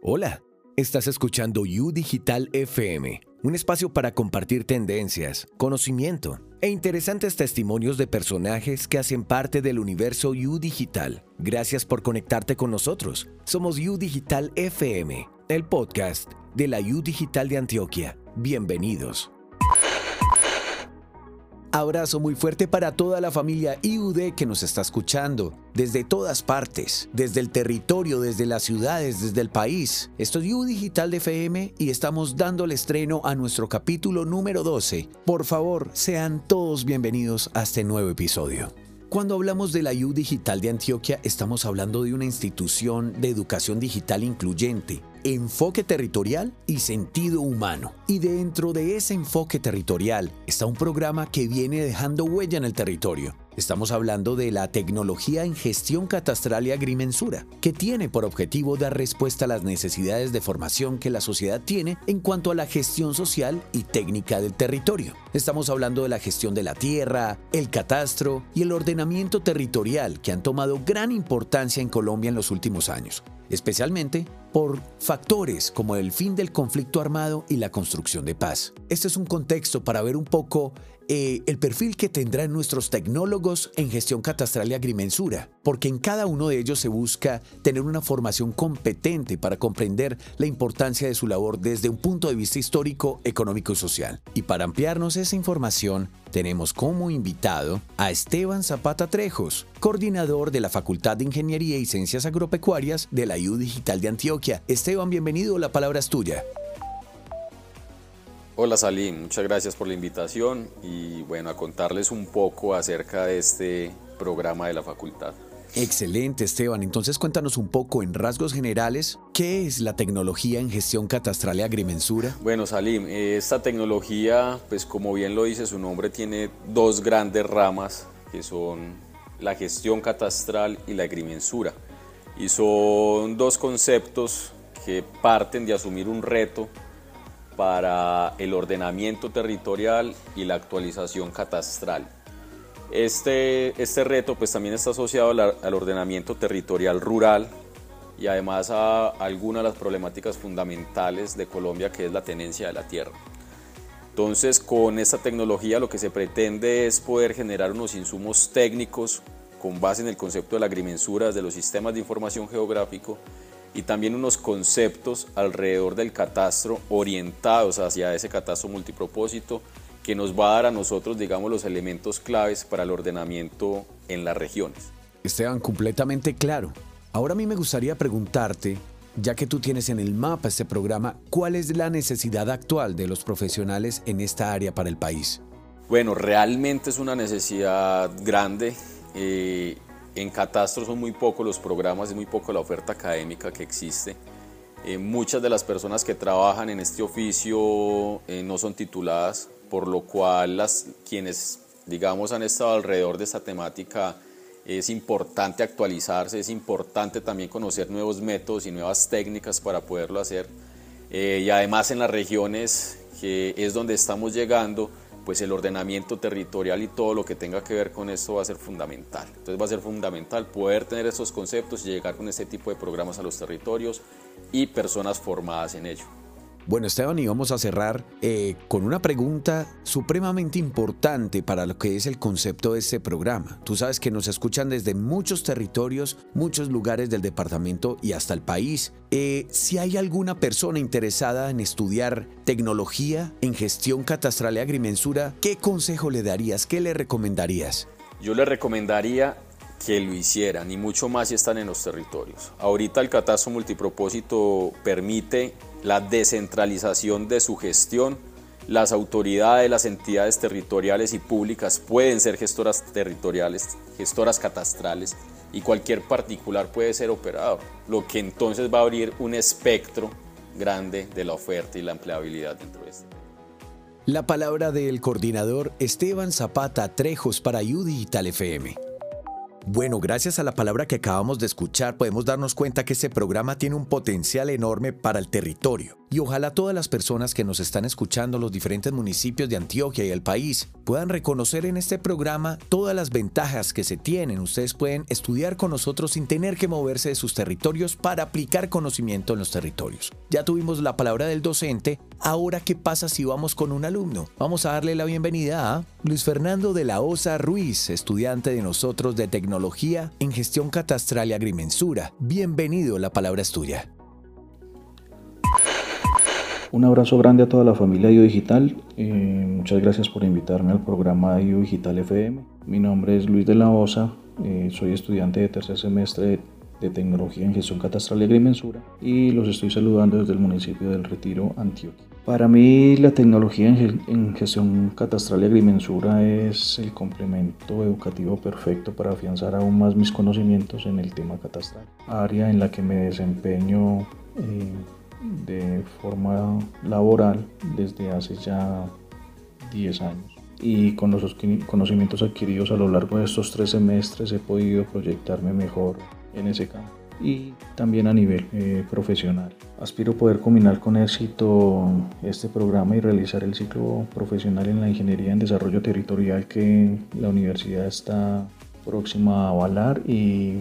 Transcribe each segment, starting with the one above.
Hola, estás escuchando U Digital FM, un espacio para compartir tendencias, conocimiento e interesantes testimonios de personajes que hacen parte del universo U Digital. Gracias por conectarte con nosotros. Somos U Digital FM, el podcast de la U Digital de Antioquia. Bienvenidos. Abrazo muy fuerte para toda la familia IUD que nos está escuchando, desde todas partes, desde el territorio, desde las ciudades, desde el país. Esto es U Digital de FM y estamos dando el estreno a nuestro capítulo número 12. Por favor, sean todos bienvenidos a este nuevo episodio. Cuando hablamos de la U Digital de Antioquia, estamos hablando de una institución de educación digital incluyente, enfoque territorial y sentido humano. Y dentro de ese enfoque territorial está un programa que viene dejando huella en el territorio. Estamos hablando de la tecnología en gestión catastral y agrimensura, que tiene por objetivo dar respuesta a las necesidades de formación que la sociedad tiene en cuanto a la gestión social y técnica del territorio. Estamos hablando de la gestión de la tierra, el catastro y el ordenamiento territorial que han tomado gran importancia en Colombia en los últimos años especialmente por factores como el fin del conflicto armado y la construcción de paz. Este es un contexto para ver un poco eh, el perfil que tendrán nuestros tecnólogos en gestión catastral y agrimensura, porque en cada uno de ellos se busca tener una formación competente para comprender la importancia de su labor desde un punto de vista histórico, económico y social. Y para ampliarnos esa información, tenemos como invitado a Esteban Zapata Trejos, coordinador de la Facultad de Ingeniería y Ciencias Agropecuarias de la IU Digital de Antioquia. Esteban, bienvenido, la palabra es tuya. Hola Salim, muchas gracias por la invitación y bueno, a contarles un poco acerca de este programa de la facultad. Excelente Esteban, entonces cuéntanos un poco en rasgos generales, ¿qué es la tecnología en gestión catastral y agrimensura? Bueno Salim, esta tecnología, pues como bien lo dice su nombre, tiene dos grandes ramas que son la gestión catastral y la agrimensura. Y son dos conceptos que parten de asumir un reto para el ordenamiento territorial y la actualización catastral. Este, este reto pues también está asociado al, ordenamiento territorial rural y además a algunas de las problemáticas fundamentales de Colombia que es la tenencia de la tierra. Entonces con esta tecnología lo que se pretende es poder generar unos insumos técnicos con base en el concepto de la agrimensura de los sistemas de información geográfico y también unos conceptos alrededor del catastro orientados hacia ese catastro multipropósito que nos va a dar a nosotros, digamos, los elementos claves para el ordenamiento en las regiones. Esteban, completamente claro. Ahora a mí me gustaría preguntarte, ya que tú tienes en el mapa este programa, ¿cuál es la necesidad actual de los profesionales en esta área para el país? Bueno, realmente es una necesidad grande. Eh, en Catastro son muy pocos los programas, es muy poco la oferta académica que existe. Eh, muchas de las personas que trabajan en este oficio eh, no son tituladas, por lo cual las, quienes, digamos, han estado alrededor de esta temática, es importante actualizarse, es importante también conocer nuevos métodos y nuevas técnicas para poderlo hacer. Eh, y además en las regiones, que es donde estamos llegando, pues el ordenamiento territorial y todo lo que tenga que ver con esto va a ser fundamental. Entonces va a ser fundamental poder tener estos conceptos y llegar con este tipo de programas a los territorios y personas formadas en ello. Bueno, Esteban, y vamos a cerrar eh, con una pregunta supremamente importante para lo que es el concepto de este programa. Tú sabes que nos escuchan desde muchos territorios, muchos lugares del departamento y hasta el país. Eh, si hay alguna persona interesada en estudiar tecnología en gestión catastral y agrimensura, ¿qué consejo le darías? ¿Qué le recomendarías? Yo le recomendaría que lo hicieran y mucho más si están en los territorios. Ahorita el catastro multipropósito permite la descentralización de su gestión. Las autoridades, las entidades territoriales y públicas pueden ser gestoras territoriales, gestoras catastrales y cualquier particular puede ser operador, lo que entonces va a abrir un espectro grande de la oferta y la empleabilidad dentro de este. La palabra del coordinador Esteban Zapata Trejos para U Digital FM. Bueno, gracias a la palabra que acabamos de escuchar, podemos darnos cuenta que este programa tiene un potencial enorme para el territorio. Y ojalá todas las personas que nos están escuchando, los diferentes municipios de Antioquia y el país, puedan reconocer en este programa todas las ventajas que se tienen. Ustedes pueden estudiar con nosotros sin tener que moverse de sus territorios para aplicar conocimiento en los territorios. Ya tuvimos la palabra del docente, ahora qué pasa si vamos con un alumno. Vamos a darle la bienvenida a Luis Fernando de la Osa Ruiz, estudiante de nosotros de tecnología en gestión catastral y agrimensura. Bienvenido, la palabra es tuya. Un abrazo grande a toda la familia IO Digital. Eh, muchas gracias por invitarme al programa IO Digital FM. Mi nombre es Luis de la Osa. Eh, soy estudiante de tercer semestre de, Tecnología en Gestión Catastral y Agrimensura y los estoy saludando desde el municipio del Retiro, Antioquia. Para mí la tecnología en, gestión catastral y agrimensura es el complemento educativo perfecto para afianzar aún más mis conocimientos en el tema catastral, área en la que me desempeño eh, de forma laboral desde hace ya 10 años. Y con los conocimientos adquiridos a lo largo de estos tres semestres he podido proyectarme mejor en ese campo y también a nivel eh, profesional. Aspiro poder combinar con éxito este programa y realizar el ciclo profesional en la ingeniería en desarrollo territorial que la universidad está próxima a avalar y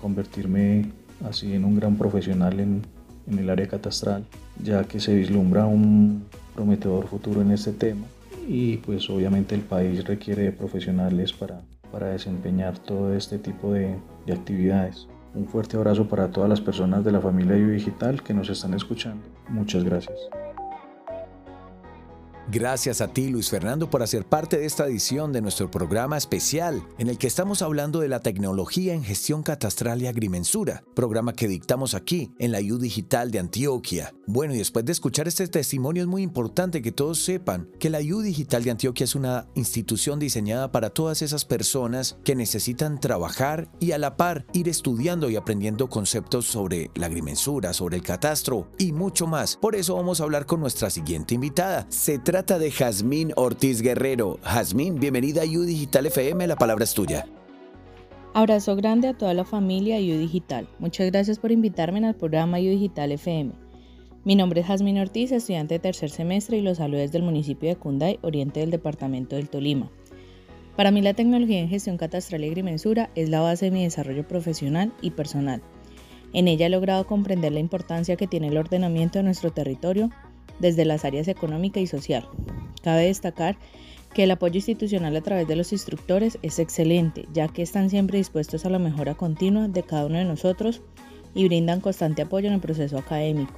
convertirme así en un gran profesional en en el área catastral, ya que se vislumbra un prometedor futuro en este tema y pues obviamente el país requiere de profesionales para, para desempeñar todo este tipo de, de actividades. Un fuerte abrazo para todas las personas de la familia Digital que nos están escuchando. Muchas gracias. Gracias a ti, Luis Fernando, por hacer parte de esta edición de nuestro programa especial, en el que estamos hablando de la tecnología en gestión catastral y agrimensura, programa que dictamos aquí, en la U Digital de Antioquia. Bueno, y después de escuchar este testimonio, es muy importante que todos sepan que la U Digital de Antioquia es una institución diseñada para todas esas personas que necesitan trabajar y a la par ir estudiando y aprendiendo conceptos sobre la agrimensura, sobre el catastro y mucho más. Por eso vamos a hablar con nuestra siguiente invitada. Se trata trata de Jazmín Ortiz Guerrero. Jazmín, bienvenida a U Digital FM, la palabra es tuya. Abrazo grande a toda la familia U Digital. Muchas gracias por invitarme al programa U Digital FM. Mi nombre es Jazmín Ortiz, estudiante de tercer semestre y los saludo desde el municipio de Cunday, oriente del departamento del Tolima. Para mí la tecnología en gestión catastral y agrimensura es la base de mi desarrollo profesional y personal. En ella he logrado comprender la importancia que tiene el ordenamiento de nuestro territorio desde las áreas económica y social. Cabe destacar que el apoyo institucional a través de los instructores es excelente, ya que están siempre dispuestos a la mejora continua de cada uno de nosotros y brindan constante apoyo en el proceso académico.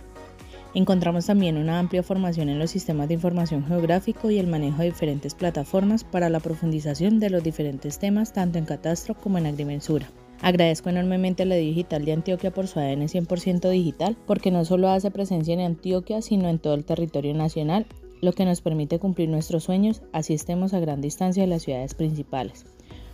Encontramos también una amplia formación en los sistemas de información geográfico y el manejo de diferentes plataformas para la profundización de los diferentes temas tanto en catastro como en agrimensura. Agradezco enormemente a la Digital de Antioquia por su ADN 100% digital, porque no solo hace presencia en Antioquia, sino en todo el territorio nacional, lo que nos permite cumplir nuestros sueños, así estemos a gran distancia de las ciudades principales.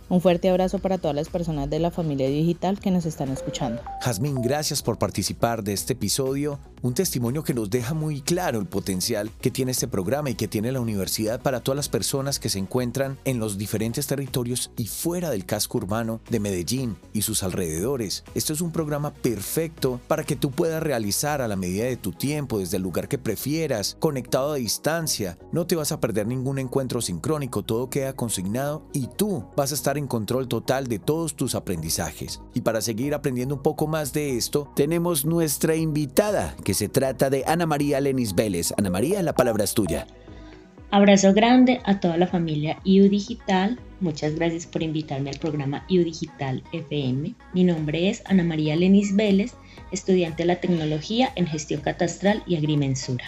Un fuerte abrazo para todas las personas de la familia digital que nos están escuchando. Jazmín, gracias por participar de este episodio un testimonio que nos deja muy claro el potencial que tiene este programa y que tiene la universidad para todas las personas que se encuentran en los diferentes territorios y fuera del casco urbano de Medellín y sus alrededores. Esto es un programa perfecto para que tú puedas realizar a la medida de tu tiempo, desde el lugar que prefieras, conectado a distancia. No te vas a perder ningún encuentro sincrónico, todo queda consignado y tú vas a estar en control total de todos tus aprendizajes. Y para seguir aprendiendo un poco más de esto, tenemos nuestra invitada que se trata de Ana María Lenis Vélez. Ana María, la palabra es tuya. Abrazo grande a toda la familia IU Digital. Muchas gracias por invitarme al programa IU Digital FM. Mi nombre es Ana María Lenis Vélez, estudiante de la tecnología en gestión catastral y agrimensura.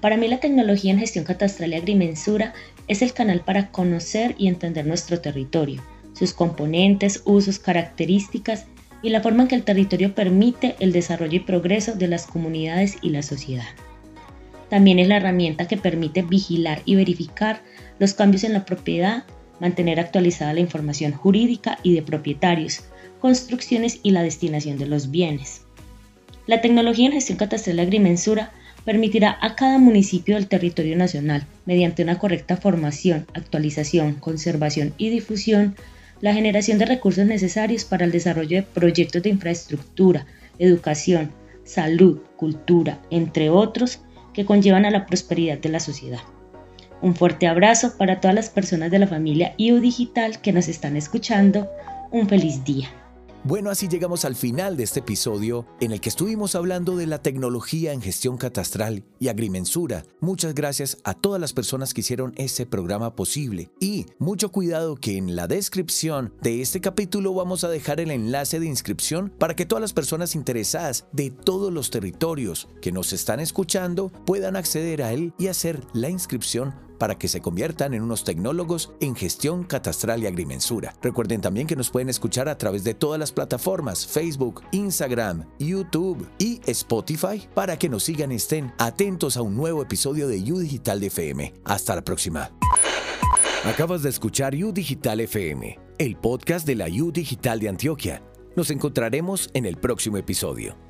Para mí la tecnología en gestión catastral y agrimensura es el canal para conocer y entender nuestro territorio, sus componentes, usos, características y la forma en que el territorio permite el desarrollo y progreso de las comunidades y la sociedad. También es la herramienta que permite vigilar y verificar los cambios en la propiedad, mantener actualizada la información jurídica y de propietarios, construcciones y la destinación de los bienes. La tecnología en gestión catastral y agrimensura permitirá a cada municipio del territorio nacional, mediante una correcta formación, actualización, conservación y difusión, la generación de recursos necesarios para el desarrollo de proyectos de infraestructura, educación, salud, cultura, entre otros, que conllevan a la prosperidad de la sociedad. Un fuerte abrazo para todas las personas de la familia IU Digital que nos están escuchando. Un feliz día. Bueno, así llegamos al final de este episodio en el que estuvimos hablando de la tecnología en gestión catastral y agrimensura. Muchas gracias a todas las personas que hicieron ese programa posible. Y mucho cuidado que en la descripción de este capítulo vamos a dejar el enlace de inscripción para que todas las personas interesadas de todos los territorios que nos están escuchando puedan acceder a él y hacer la inscripción para que se conviertan en unos tecnólogos en gestión catastral y agrimensura. Recuerden también que nos pueden escuchar a través de todas las plataformas Facebook, Instagram, YouTube y Spotify para que nos sigan y estén atentos a un nuevo episodio de U Digital de FM. Hasta la próxima. Acabas de escuchar U Digital FM, el podcast de la U Digital de Antioquia. Nos encontraremos en el próximo episodio.